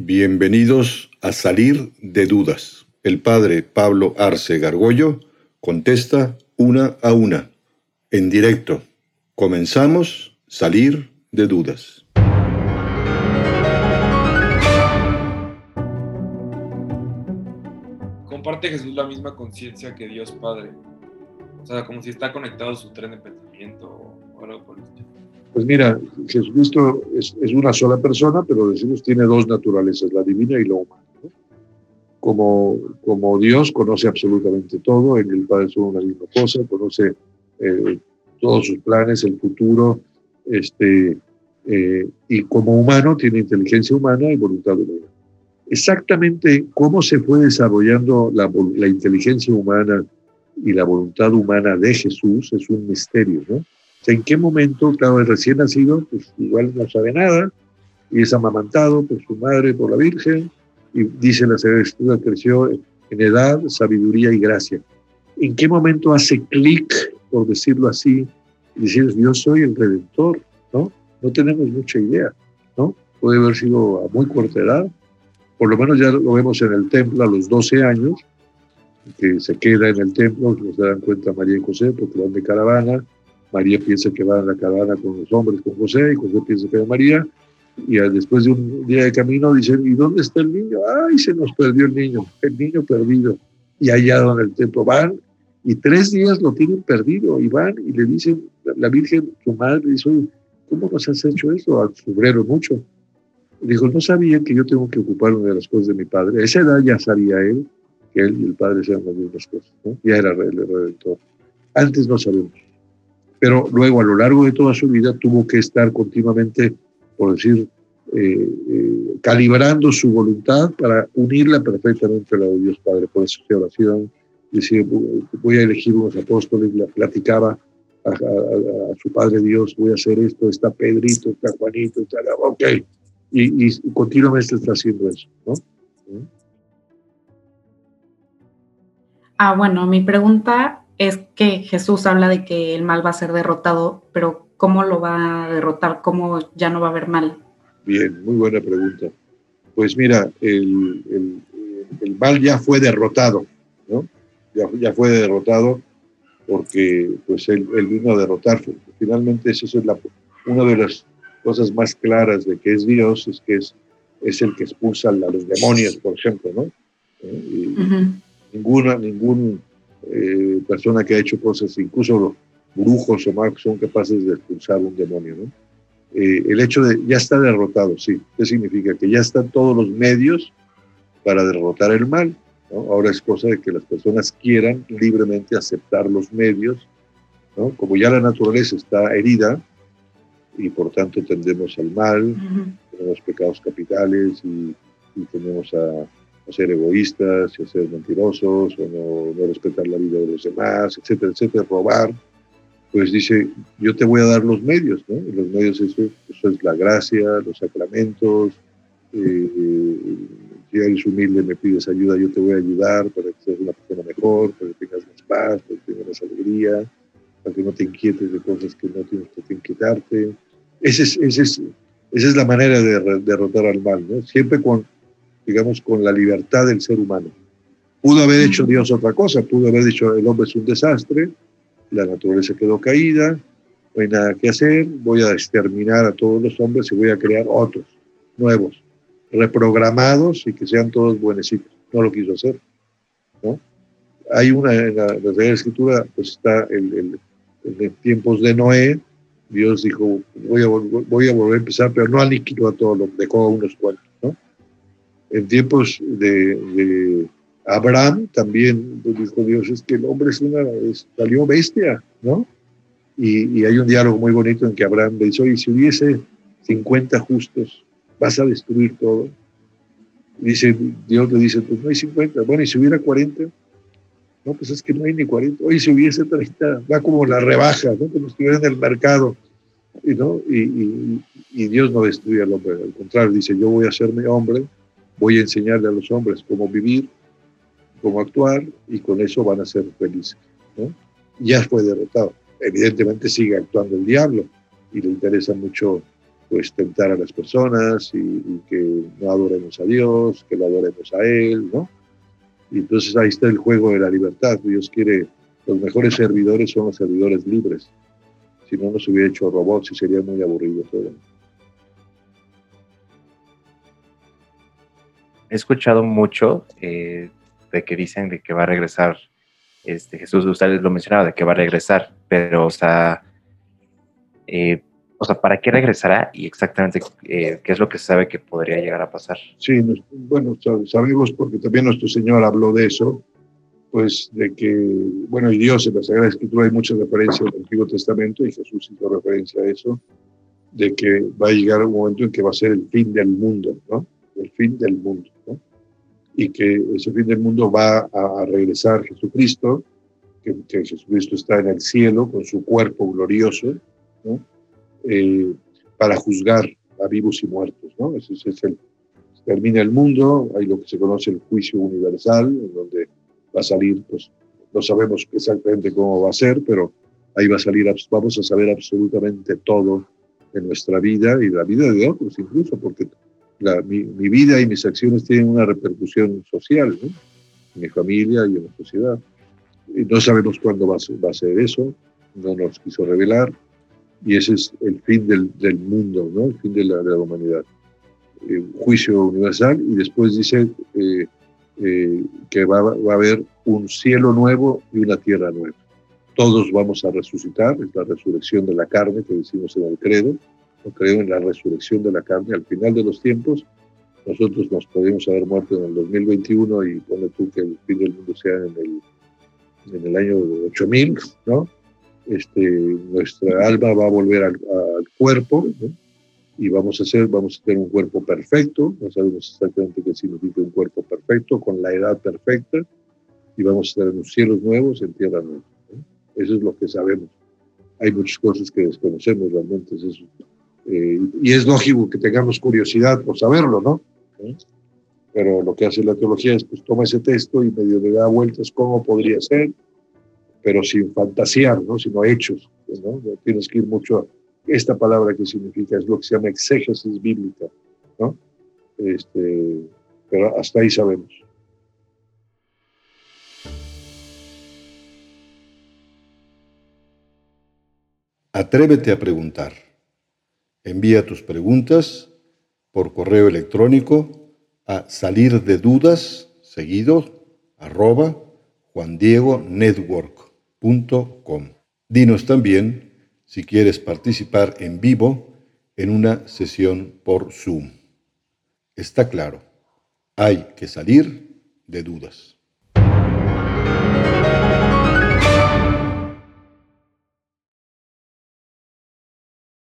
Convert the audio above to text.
Bienvenidos a Salir de Dudas. El padre Pablo Arce Gargollo contesta una a una, en directo. Comenzamos Salir de Dudas. Comparte Jesús la misma conciencia que Dios Padre. O sea, como si está conectado su tren de pensamiento o algo por el estilo. Pues mira, Jesucristo es, una sola persona, pero decimos tiene dos naturalezas, la divina y la humana. Como, como Dios conoce absolutamente todo, en el Padre son una misma cosa, conoce eh, todos sus planes, el futuro, este, eh, y como humano tiene inteligencia humana y voluntad humana. Exactamente cómo se fue desarrollando la, la inteligencia humana y la voluntad humana de Jesús es un misterio, ¿no? ¿En qué momento, claro, el recién nacido, pues igual no sabe nada, y es amamantado por su madre, por la Virgen, y dice la Escritura, creció en edad, sabiduría y gracia. ¿En qué momento hace clic, por decirlo así, y yo soy el Redentor? ¿no? No tenemos mucha idea, ¿no? Puede haber sido a muy corta edad, por lo menos ya lo vemos en el templo a los 12 años, que se queda en el templo, se dan cuenta María y José, porque van de caravana, María piensa que va a la caravana con los hombres, con José, y José piensa que es María, y después de un día de camino dicen, ¿y dónde está el niño? ¡Ay, se nos perdió el niño! El niño perdido. Y allá donde el templo van, y tres días lo tienen perdido, y van y le dicen, la Virgen, su madre, dice, ¿cómo nos has hecho esto? Al sobrero mucho. dijo, no sabían que yo tengo que ocuparme de las cosas de mi padre. A esa edad ya sabía él que él y el padre eran las mismas cosas, Ya era el redentor. Antes no sabemos pero luego a lo largo de toda su vida tuvo que estar continuamente, por decir, eh, eh, calibrando su voluntad para unirla perfectamente a la de Dios Padre. Por eso su oración decía, voy a elegir unos apóstoles, la platicaba a, su Padre Dios, voy a hacer esto, está Pedrito, está Juanito, está, ok, y, y continuamente está haciendo eso, ¿no? Ah, bueno, mi pregunta es que Jesús habla de que el mal va a ser derrotado, pero ¿cómo lo va a derrotar? ¿Cómo ya no va a haber mal? Bien, muy buena pregunta. Pues mira, el, mal ya fue derrotado, ¿no? Ya, fue derrotado porque pues él, vino a derrotar. Finalmente eso es la, una de las cosas más claras de que es Dios, es que es, es el que expulsa a los demonios, por ejemplo, ¿no? Y ninguna, ningún eh, persona que ha hecho cosas, incluso brujos o magos son capaces de expulsar un demonio. ¿no? Eh, el hecho de ya está derrotado, sí. ¿Qué significa? Que ya están todos los medios para derrotar el mal. ¿no? Ahora es cosa de que las personas quieran libremente aceptar los medios. ¿no? Como ya la naturaleza está herida y por tanto tendemos al mal, tenemos pecados capitales y tenemos a a ser egoístas, a ser mentirosos, o no, respetar la vida de los demás, etcétera, etcétera, robar, pues dice, yo te voy a dar los medios, ¿no? Y los medios, eso, eso es la gracia, los sacramentos, eh, si eres humilde, me pides ayuda, yo te voy a ayudar para que seas una persona mejor, para que tengas más paz, para que tengas más alegría, para que no te inquietes de cosas que no tienes que inquietarte. Ese es, ese es, esa es la manera de derrotar al mal, ¿no? Siempre con, digamos, con la libertad del ser humano. Pudo haber hecho Dios otra cosa, pudo haber dicho el hombre es un desastre, la naturaleza quedó caída, no hay nada que hacer, voy a exterminar a todos los hombres y voy a crear otros, nuevos, reprogramados y que sean todos buenecitos. No lo quiso hacer. ¿no? Hay una, en la, la Escritura, pues está el, en tiempos de Noé, Dios dijo, voy a, voy a volver a empezar, pero no aniquiló a todos, lo dejó a unos cuantos en tiempos de, Abraham también dijo Dios, es que el hombre es una, salió bestia, ¿no? Y, hay un diálogo muy bonito en que Abraham le dice, oye, si hubiese 50 justos, vas a destruir todo. Dice, Dios le dice, pues no hay 50. Bueno, ¿y si hubiera 40? No, pues es que no hay ni 40. Oye, si hubiese 30, va como la rebaja, ¿no? Como estuviera en el mercado. ¿no? Y, y, Dios no destruye al hombre, al contrario, dice, yo voy a hacerme hombre voy a enseñarle a los hombres cómo vivir, cómo actuar, y con eso van a ser felices. Ya fue derrotado. Evidentemente sigue actuando el diablo y le interesa mucho pues tentar a las personas y, que no adoremos a Dios, que lo adoremos a Él, ¿no? Y entonces ahí está el juego de la libertad. Dios quiere, los mejores servidores son los servidores libres. Si no, nos hubiera hecho robots y sería muy aburrido todo. He escuchado mucho eh, de que dicen de que va a regresar este, Jesús, usted lo mencionaba, de que va a regresar, pero, o sea, eh, o sea, ¿para qué regresará y exactamente eh, qué es lo que sabe que podría llegar a pasar? Sí, bueno, sabemos porque también nuestro Señor habló de eso, pues de que, bueno, y Dios en la Sagrada Escritura hay muchas referencias del Antiguo Testamento y Jesús hizo referencia a eso, de que va a llegar un momento en que va a ser el fin del mundo, ¿no? El fin del mundo. Y que ese fin del mundo va a, regresar Jesucristo, que, que Jesucristo está en el cielo con su cuerpo glorioso, ¿no? Eh, para juzgar a vivos y muertos. ¿no? Ese, es el, termina el mundo, hay lo que se conoce el juicio universal, en donde va a salir, pues no sabemos exactamente cómo va a ser, pero ahí va a salir, vamos a saber absolutamente todo de nuestra vida y de la vida de otros incluso, porque la, mi, mi, vida y mis acciones tienen una repercusión social, ¿no? en mi familia y en la sociedad. Y no sabemos cuándo va va a ser eso, no nos quiso revelar, y ese es el fin del, del mundo, ¿no? el fin de la, de la humanidad. Eh, juicio universal y después dice eh, eh, que va, va, a haber un cielo nuevo y una tierra nueva. Todos vamos a resucitar, es la resurrección de la carne que decimos en el credo, no creo en la resurrección de la carne al final de los tiempos. Nosotros nos podemos haber muerto en el 2021 y pone tú que el fin del mundo sea en el, en el año 8000, ¿no? este, nuestra alma va a volver al, cuerpo y vamos a, hacer, vamos a tener un cuerpo perfecto, no sabemos exactamente qué significa un cuerpo perfecto, con la edad perfecta, y vamos a estar en los cielos nuevos, en tierra nueva. Eso es lo que sabemos. Hay muchas cosas que desconocemos realmente. eso. Eh, y es lógico que tengamos curiosidad por saberlo, ¿no? Pero lo que hace la teología es, pues toma ese texto y medio le da vueltas cómo podría ser, pero sin fantasear, ¿no? sino hechos. ¿no? Tienes que ir mucho a esta palabra que significa, es lo que se llama exégesis bíblica. ¿no? Este, pero hasta ahí sabemos. Atrévete a preguntar. Envía tus preguntas por correo electrónico a salir de dudas seguido arroba Juan Diego Network Dinos también si quieres participar en vivo en una sesión por Zoom. Está claro, hay que salir de dudas.